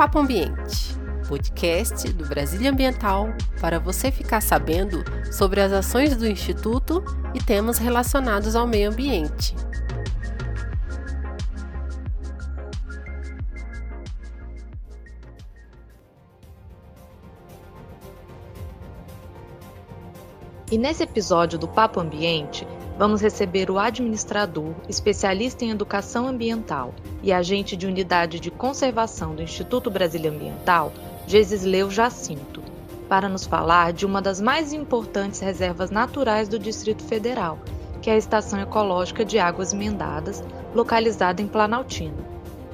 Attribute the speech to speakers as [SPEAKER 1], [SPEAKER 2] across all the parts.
[SPEAKER 1] Papo Ambiente, podcast do Brasília Ambiental para você ficar sabendo sobre as ações do Instituto e temas relacionados ao meio ambiente.
[SPEAKER 2] E nesse episódio do Papo Ambiente, vamos receber o administrador, especialista em educação ambiental e agente de unidade de conservação do Instituto Brasília Ambiental, Gesisleu Jacinto, para nos falar de uma das mais importantes reservas naturais do Distrito Federal, que é a Estação Ecológica de Águas Emendadas, localizada em Planaltina.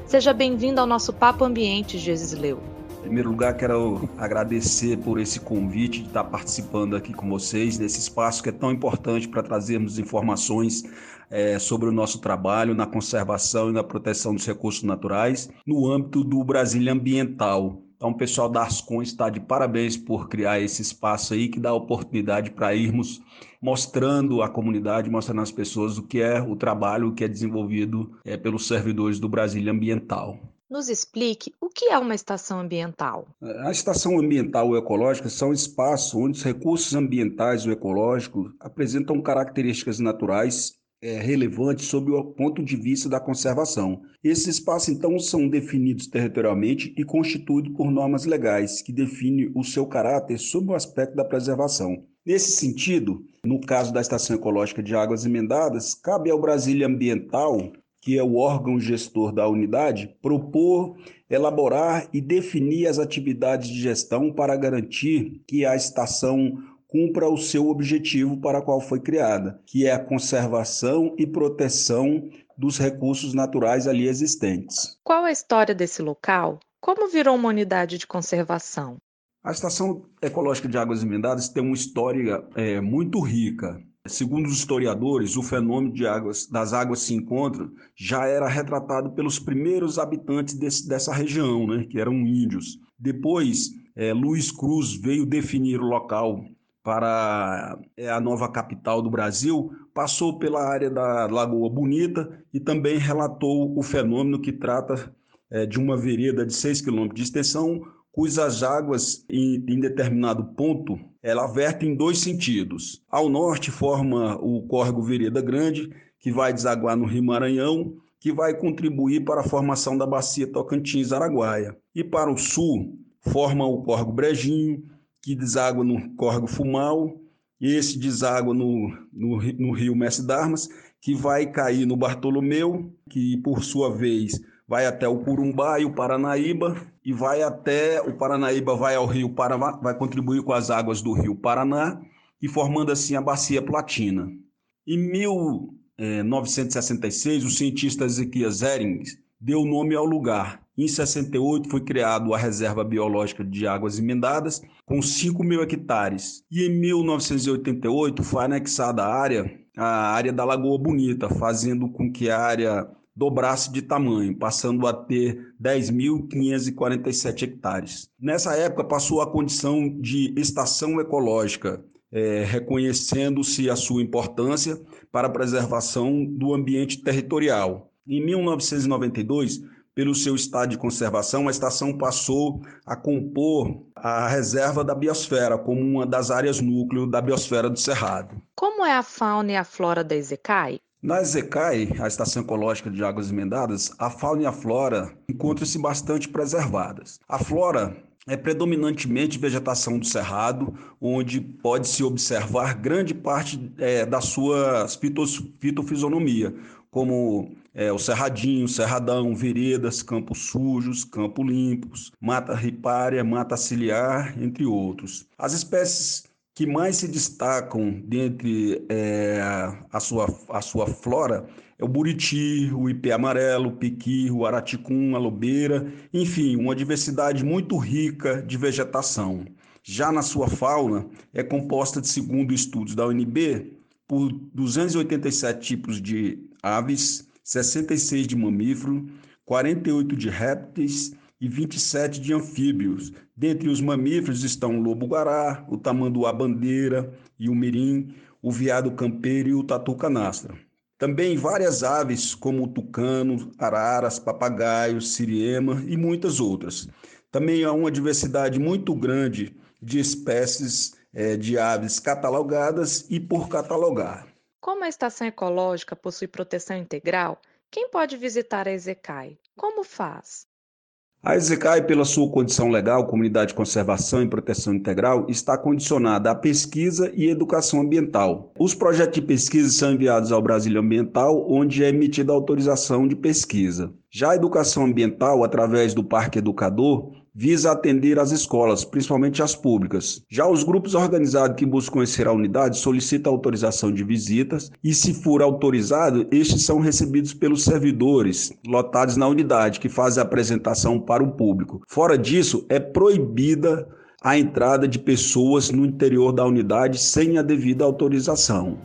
[SPEAKER 2] Seja bem-vindo ao nosso Papo Ambiente, Gesisleu.
[SPEAKER 3] Primeiro lugar, quero agradecer por esse convite de estar participando aqui com vocês nesse espaço que é tão importante para trazermos informações é, sobre o nosso trabalho na conservação e na proteção dos recursos naturais no âmbito do Brasília Ambiental. Então, o pessoal da Ascom está de parabéns por criar esse espaço aí que dá oportunidade para irmos mostrando à comunidade, mostrando às pessoas o que é o trabalho que é desenvolvido é, pelos servidores do Brasília Ambiental.
[SPEAKER 2] Nos explique o que é uma estação ambiental.
[SPEAKER 3] A estação ambiental ou ecológica são espaços onde os recursos ambientais ou ecológicos apresentam características naturais é, relevantes sob o ponto de vista da conservação. Esses espaços, então, são definidos territorialmente e constituídos por normas legais que definem o seu caráter sob o aspecto da preservação. Nesse sentido, no caso da Estação Ecológica de Águas Emendadas, cabe ao Brasília Ambiental que é o órgão gestor da unidade, propor, elaborar e definir as atividades de gestão para garantir que a estação cumpra o seu objetivo para qual foi criada, que é a conservação e proteção dos recursos naturais ali existentes.
[SPEAKER 2] Qual a história desse local? Como virou uma unidade de conservação?
[SPEAKER 3] A Estação Ecológica de Águas Emendadas tem uma história é, muito rica. Segundo os historiadores, o fenômeno águas, das águas se encontram já era retratado pelos primeiros habitantes desse, dessa região, né, que eram índios. Depois, é, Luiz Cruz veio definir o local para é, a nova capital do Brasil, passou pela área da Lagoa Bonita e também relatou o fenômeno que trata é, de uma vereda de 6 quilômetros de extensão, cujas águas, em, em determinado ponto, ela verte em dois sentidos. Ao norte forma o córrego Vereda Grande, que vai desaguar no Rio Maranhão, que vai contribuir para a formação da bacia Tocantins-Araguaia. E para o sul, forma o córrego Brejinho, que deságua no córrego Fumal, esse deságua no, no, no rio Mestre Darmas, que vai cair no Bartolomeu, que por sua vez vai até o Curumbá e o Paranaíba e vai até o Paranaíba vai ao Rio Paraná, vai contribuir com as águas do Rio Paraná e formando assim a bacia Platina. Em 1966, o cientista Ezequias Erings deu nome ao lugar. Em 68 foi criado a Reserva Biológica de Águas Emendadas, com 5 mil hectares. E em 1988 foi anexada a área, a área da Lagoa Bonita, fazendo com que a área dobrasse de tamanho, passando a ter 10.547 hectares. Nessa época, passou a condição de estação ecológica, é, reconhecendo-se a sua importância para a preservação do ambiente territorial. Em 1992, pelo seu estado de conservação, a estação passou a compor a reserva da biosfera como uma das áreas núcleo da biosfera do Cerrado.
[SPEAKER 2] Como é a fauna e a flora da Ezecai?
[SPEAKER 3] Na EZECAI, a Estação Ecológica de Águas Emendadas, a fauna e a flora encontram-se bastante preservadas. A flora é predominantemente vegetação do cerrado, onde pode-se observar grande parte é, da sua fitofisionomia, como é, o cerradinho, cerradão, veredas, campos sujos, campos limpos, mata ripária, mata ciliar, entre outros. As espécies que mais se destacam dentre é, a, sua, a sua flora é o buriti, o ipê amarelo, o piqui, o araticum, a lobeira, enfim, uma diversidade muito rica de vegetação. Já na sua fauna, é composta, de segundo estudos da UNB, por 287 tipos de aves, 66 de mamífero, 48 de répteis e 27 de anfíbios. Dentre os mamíferos estão o lobo-guará, o tamanduá-bandeira e o mirim, o veado campeiro e o tatu-canastra. Também várias aves, como o tucano, araras, papagaios, siriema e muitas outras. Também há uma diversidade muito grande de espécies é, de aves catalogadas e por catalogar.
[SPEAKER 2] Como a estação ecológica possui proteção integral, quem pode visitar a EZECAI? Como faz?
[SPEAKER 3] A EZECAI, pela sua condição legal, Comunidade de Conservação e Proteção Integral, está condicionada à pesquisa e educação ambiental. Os projetos de pesquisa são enviados ao Brasil Ambiental, onde é emitida a autorização de pesquisa. Já a educação ambiental, através do Parque Educador, visa atender as escolas, principalmente as públicas. Já os grupos organizados que buscam conhecer a unidade solicitam autorização de visitas e, se for autorizado, estes são recebidos pelos servidores lotados na unidade, que fazem a apresentação para o público. Fora disso, é proibida a entrada de pessoas no interior da unidade sem a devida autorização.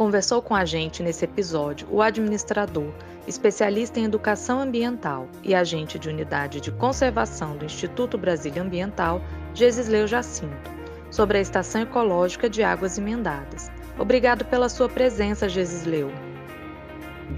[SPEAKER 2] Conversou com a gente nesse episódio o administrador, especialista em educação ambiental e agente de unidade de conservação do Instituto Brasília Ambiental, Gesisleu Jacinto, sobre a Estação Ecológica de Águas Emendadas. Obrigado pela sua presença, Gesisleu.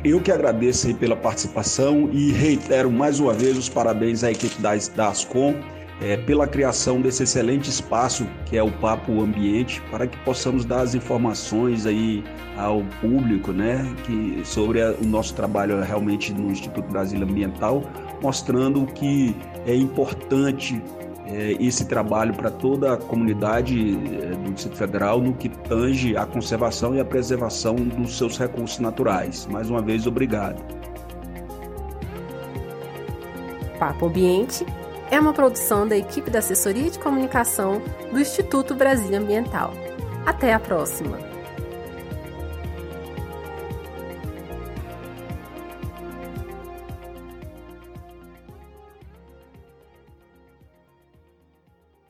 [SPEAKER 3] Eu que agradeço pela participação e reitero mais uma vez os parabéns à equipe da, da Ascom é, pela criação desse excelente espaço que é o Papo Ambiente, para que possamos dar as informações aí ao público, né, que sobre a, o nosso trabalho realmente no Instituto Brasil Ambiental, mostrando que é importante é, esse trabalho para toda a comunidade é, do Distrito Federal no que tange a conservação e a preservação dos seus recursos naturais. Mais uma vez, obrigado.
[SPEAKER 1] Papo Ambiente é uma produção da equipe da Assessoria de Comunicação do Instituto Brasil Ambiental. Até a próxima!